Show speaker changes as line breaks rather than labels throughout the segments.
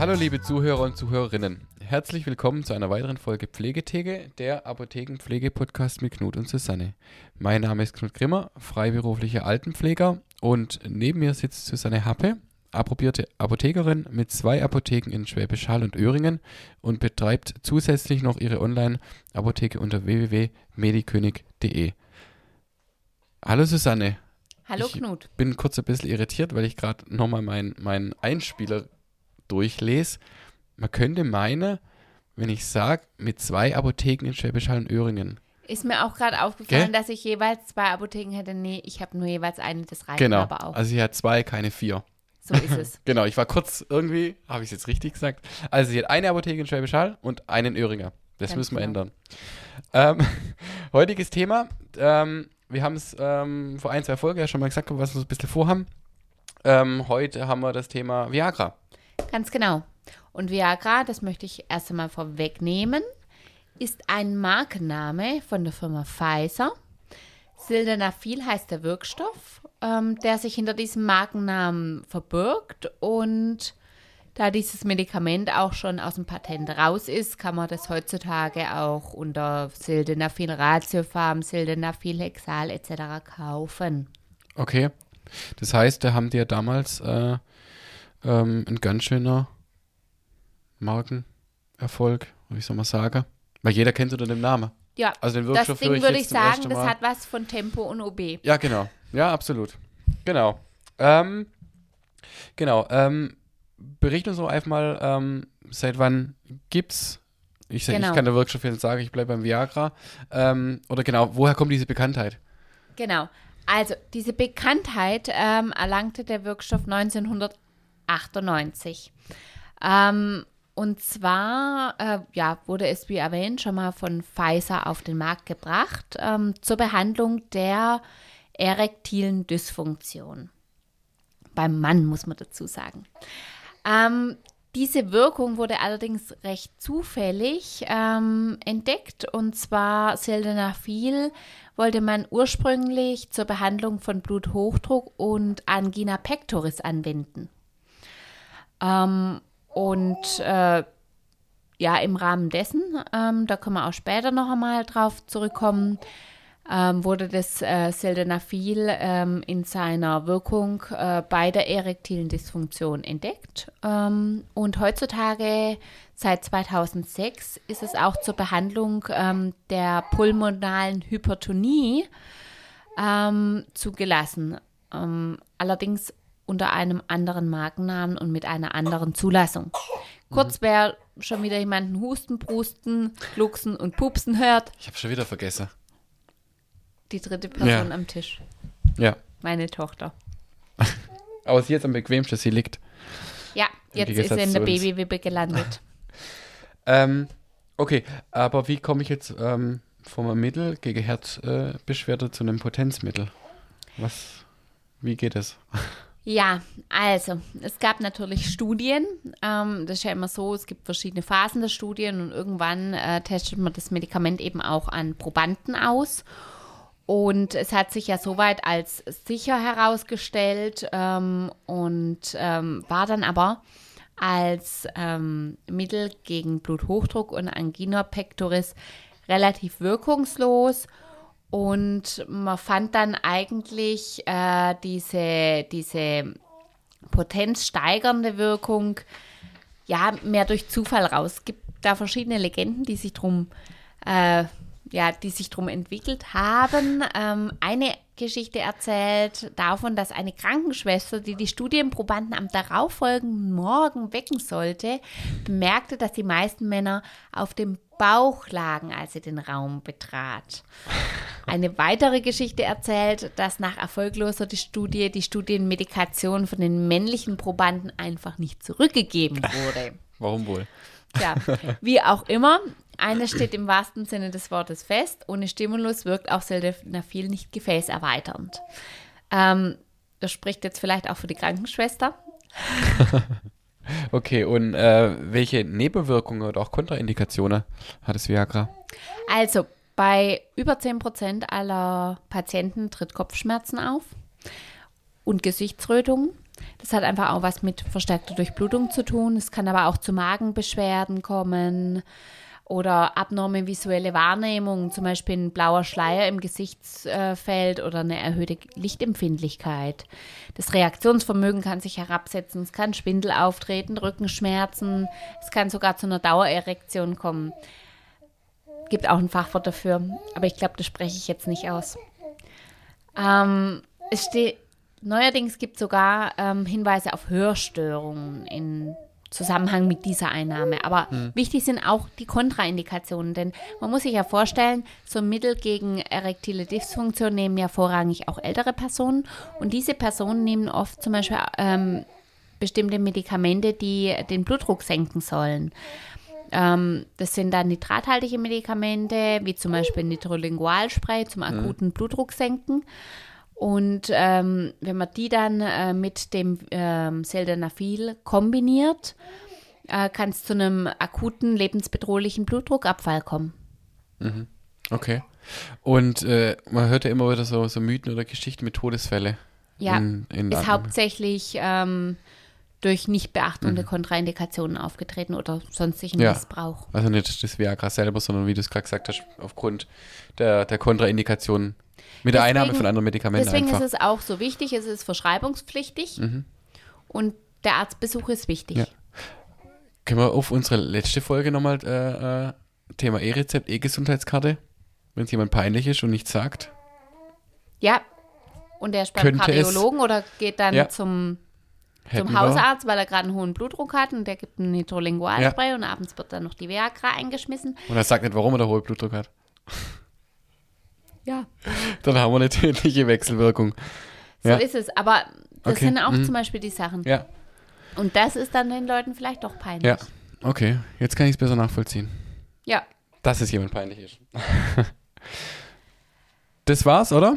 Hallo liebe Zuhörer und Zuhörerinnen. Herzlich willkommen zu einer weiteren Folge Pflegetheke, der Apothekenpflege-Podcast mit Knut und Susanne. Mein Name ist Knut Grimmer, freiberuflicher Altenpfleger und neben mir sitzt Susanne Happe, approbierte Apothekerin mit zwei Apotheken in Schwäbisch Hall und Öhringen und betreibt zusätzlich noch ihre Online-Apotheke unter www.medikönig.de. Hallo Susanne.
Hallo
ich
Knut.
bin kurz ein bisschen irritiert, weil ich gerade nochmal meinen mein Einspieler durchlese. Man könnte meinen, wenn ich sage, mit zwei Apotheken in Schwäbisch Hall und Öhringen.
Ist mir auch gerade aufgefallen,
Gell?
dass ich jeweils zwei Apotheken hätte. Nee, ich habe nur jeweils eine, das reicht
Genau.
aber auch.
Also sie hat zwei, keine vier.
So ist es.
Genau, ich war kurz irgendwie, habe ich es jetzt richtig gesagt. Also sie hat eine Apotheke in Schwäbisch Hall und einen in Öhringer. Das
Ganz
müssen wir
genau.
ändern. Ähm, heutiges Thema. Ähm, wir haben es ähm, vor ein, zwei Folgen ja schon mal gesagt, was wir so ein bisschen vorhaben. Ähm, heute haben wir das Thema Viagra.
Ganz genau. Und Viagra, das möchte ich erst einmal vorwegnehmen, ist ein Markenname von der Firma Pfizer. Sildenafil heißt der Wirkstoff, ähm, der sich hinter diesem Markennamen verbirgt. Und da dieses Medikament auch schon aus dem Patent raus ist, kann man das heutzutage auch unter Sildenafil Ratiofarm, Sildenafil Hexal etc. kaufen.
Okay. Das heißt, da haben die ja damals äh, ähm, ein ganz schöner Markenerfolg, wie soll man sagen? Weil jeder kennt unter dem Namen.
Ja,
Also den
das
Wirkstoff höre
Ding
ich
würde ich sagen, das
Mal.
hat was von Tempo und OB.
Ja, genau. Ja, absolut. Genau. Ähm, genau. Ähm, bericht uns doch einfach mal, ähm, seit wann gibt's? Ich, sag, ich
Genau.
kann der Wirkstoff jetzt sagen, ich bleibe beim Viagra. Ähm, oder genau, woher kommt diese Bekanntheit?
Genau. Also, diese Bekanntheit ähm, erlangte der Wirkstoff 1998. Ähm, und zwar äh, ja, wurde es, wie erwähnt, schon mal von Pfizer auf den Markt gebracht ähm, zur Behandlung der erektilen Dysfunktion. Beim Mann muss man dazu sagen. Ähm, diese Wirkung wurde allerdings recht zufällig ähm, entdeckt und zwar Sildenafil wollte man ursprünglich zur Behandlung von Bluthochdruck und Angina pectoris anwenden. Ähm, und äh, ja, im Rahmen dessen, ähm, da können wir auch später noch einmal drauf zurückkommen, ähm, wurde das äh, Sildenafil ähm, in seiner Wirkung äh, bei der erektilen Dysfunktion entdeckt. Ähm, und heutzutage, seit 2006, ist es auch zur Behandlung ähm, der pulmonalen Hypertonie ähm, zugelassen. Allerdings unter einem anderen Markennamen und mit einer anderen Zulassung. Kurz, wer schon wieder jemanden husten, prusten, glucksen und pupsen hört,
Ich habe schon wieder vergessen.
die dritte Person
Ja.
am Tisch.
Ja.
Meine Tochter.
Aber sie jetzt am bequemsten, sie liegt.
Ja, jetzt ist sie in der. Babywippe gelandet.
Ähm, okay, aber wie komme ich jetzt ähm, vom Mittel gegen Herzbeschwerde zu einem Potenzmittel? Was, wie geht es?
Ja, also, es gab natürlich Studien. Ähm, das ist ja immer so, es gibt verschiedene Phasen der Studien und irgendwann äh, testet man das Medikament eben auch an Probanden aus. Und es hat sich ja soweit als sicher herausgestellt ähm, und ähm, war dann aber als ähm, Mittel gegen Bluthochdruck und Angina pectoris relativ wirkungslos. Und man fand dann eigentlich äh, diese, diese potenzsteigernde Wirkung ja mehr durch Zufall raus. Es gibt da verschiedene Legenden, die sich drum äh, ja, die sich drum entwickelt haben. Ähm, eine Geschichte erzählt davon, dass eine Krankenschwester, die die Studienprobanden am darauffolgenden Morgen wecken sollte, bemerkte, dass die meisten Männer auf dem Bauch lagen, als sie den Raum betrat. Eine weitere Geschichte erzählt, dass nach erfolgloser die Studie die Studienmedikation von den männlichen Probanden einfach nicht zurückgegeben wurde.
Warum wohl?
Tja, wie auch immer, eines steht im wahrsten Sinne des Wortes fest, ohne Stimulus wirkt auch Sildenafil nicht gefäßerweiternd. Ähm, das spricht jetzt vielleicht auch für die Krankenschwester.
Okay, und äh, welche Nebenwirkungen oder auch Kontraindikationen hat das Viagra?
Also, bei über 10% aller Patienten tritt Kopfschmerzen auf und Gesichtsrötung. Das hat einfach auch was mit verstärkter Durchblutung zu tun. Es kann aber auch zu Magenbeschwerden kommen oder abnorme visuelle Wahrnehmung, zum Beispiel ein blauer Schleier im Gesichtsfeld oder eine erhöhte Lichtempfindlichkeit. Das Reaktionsvermögen kann sich herabsetzen, es kann Schwindel auftreten, Rückenschmerzen, es kann sogar zu einer Dauererektion kommen. Gibt auch ein Fachwort dafür, aber ich glaube, das spreche ich jetzt nicht aus. Ähm, es steht, neuerdings gibt es sogar ähm, Hinweise auf Hörstörungen in Zusammenhang mit dieser Einnahme. Aber hm. wichtig sind auch die Kontraindikationen, denn man muss sich ja vorstellen, so Mittel gegen erektile Dysfunktion nehmen ja vorrangig auch ältere Personen und diese Personen nehmen oft zum Beispiel ähm, bestimmte Medikamente, die den Blutdruck senken sollen. Ähm, das sind dann nitrathaltige Medikamente, wie zum Beispiel Nitrolingualspray zum hm. akuten mhm. Blutdruck senken. Und ähm, wenn man die dann äh, mit dem ähm, Sildenafil kombiniert, äh, kann es zu einem akuten, lebensbedrohlichen Blutdruckabfall kommen.
Mhm. Okay. Und äh, man hört ja immer wieder so, so Mythen oder Geschichten mit Todesfällen.
Ja, in, in ist hauptsächlich ähm, durch Nichtbeachtung mhm. der Kontraindikationen aufgetreten oder sonstigen ja. Missbrauch.
Also nicht das Viagra selber, sondern wie du es gerade gesagt hast, aufgrund der, der Kontraindikationen mit der Einnahme von anderen Medikamenten
Deswegen
einfach.
ist es auch so wichtig, es ist verschreibungspflichtig mhm. und der Arztbesuch ist wichtig. Ja.
Können wir auf unsere letzte Folge nochmal äh, äh, Thema E-Rezept, E-Gesundheitskarte, wenn es jemand peinlich ist und nichts sagt?
Ja. Und der ist beim Kardiologen oder geht dann ja. zum, zum Hausarzt, weil er gerade einen hohen Blutdruck hat und der gibt einen Nitrolingualspray ja. und abends wird dann noch die Viagra eingeschmissen.
Und er sagt nicht, warum er da hohen Blutdruck hat.
Ja.
Dann haben wir eine tödliche Wechselwirkung.
So ja. ist es. Aber das okay. sind auch mhm. zum Beispiel die Sachen.
Ja.
Und das ist dann den Leuten vielleicht doch peinlich.
Ja. Okay, jetzt kann ich es besser nachvollziehen.
Ja.
Dass es jemand peinlich ist. das war's, oder?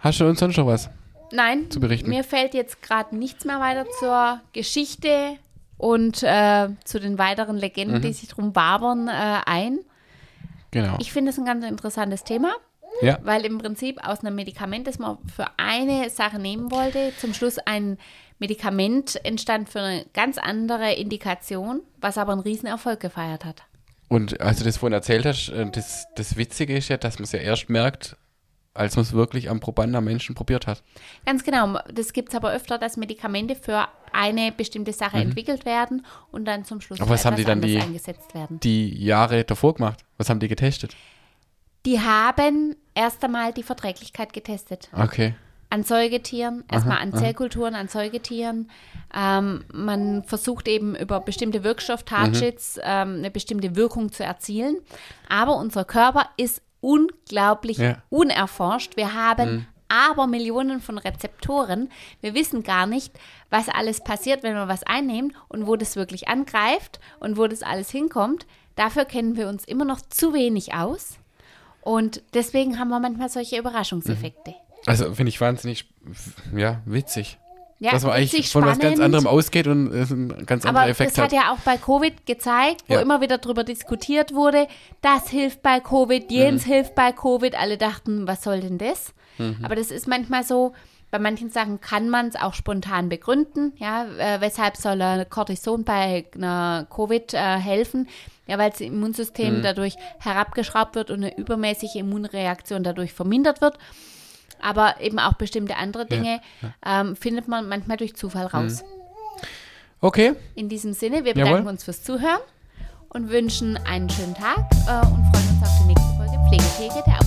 Hast du uns sonst noch was?
Nein,
zu berichten?
mir fällt jetzt gerade nichts mehr weiter zur Geschichte und äh, zu den weiteren Legenden, mhm. die sich drum wabern, äh, ein.
Genau.
Ich finde es ein ganz interessantes Thema. Ja. Weil im Prinzip aus einem Medikament, das man für eine Sache nehmen wollte, zum Schluss ein Medikament entstand für eine ganz andere Indikation, was aber einen Riesenerfolg gefeiert hat.
Und als du das vorhin erzählt hast, äh, das, das Witzige ist ja, dass man es ja erst merkt, als man es wirklich am Probanden, am Menschen probiert hat.
Ganz genau. Das gibt es aber öfter, dass Medikamente für eine bestimmte Sache mhm. entwickelt werden und dann zum Schluss
aber was haben die dann die,
eingesetzt werden.
Die Jahre davor gemacht? Was haben die getestet?
Die haben erst einmal die Verträglichkeit getestet.
Okay.
An Säugetieren, erstmal an Zellkulturen, an Säugetieren. Ähm, man versucht eben über bestimmte Wirkstoff-Targets mhm. ähm, eine bestimmte Wirkung zu erzielen. Aber unser Körper ist unglaublich ja. unerforscht. Wir haben mhm. aber Millionen von Rezeptoren. Wir wissen gar nicht, was alles passiert, wenn wir was einnehmen und wo das wirklich angreift und wo das alles hinkommt. Dafür kennen wir uns immer noch zu wenig aus. Und deswegen haben wir manchmal solche Überraschungseffekte. Mhm.
Also finde ich wahnsinnig, ja, witzig.
Ja,
dass man eigentlich von spannend. was ganz anderem ausgeht und es ein ganz anderer Effekt
hat. Das hat ja auch bei Covid gezeigt, wo ja. immer wieder darüber diskutiert wurde, das hilft bei Covid, jenes mhm. hilft bei Covid. Alle dachten, was soll denn das? Mhm. Aber das ist manchmal so, bei manchen Sachen kann man es auch spontan begründen. Ja, äh, weshalb soll ein Cortison bei einer Covid äh, helfen? Ja, weil das Immunsystem mhm. dadurch herabgeschraubt wird und eine übermäßige Immunreaktion dadurch vermindert wird. Aber eben auch bestimmte andere Dinge ja. Ähm, findet man manchmal durch Zufall raus. Mhm.
Okay.
In diesem Sinne, wir bedanken Jawohl. uns fürs Zuhören und wünschen einen schönen Tag äh, und freuen uns auf die nächste Folge Pflegetheke der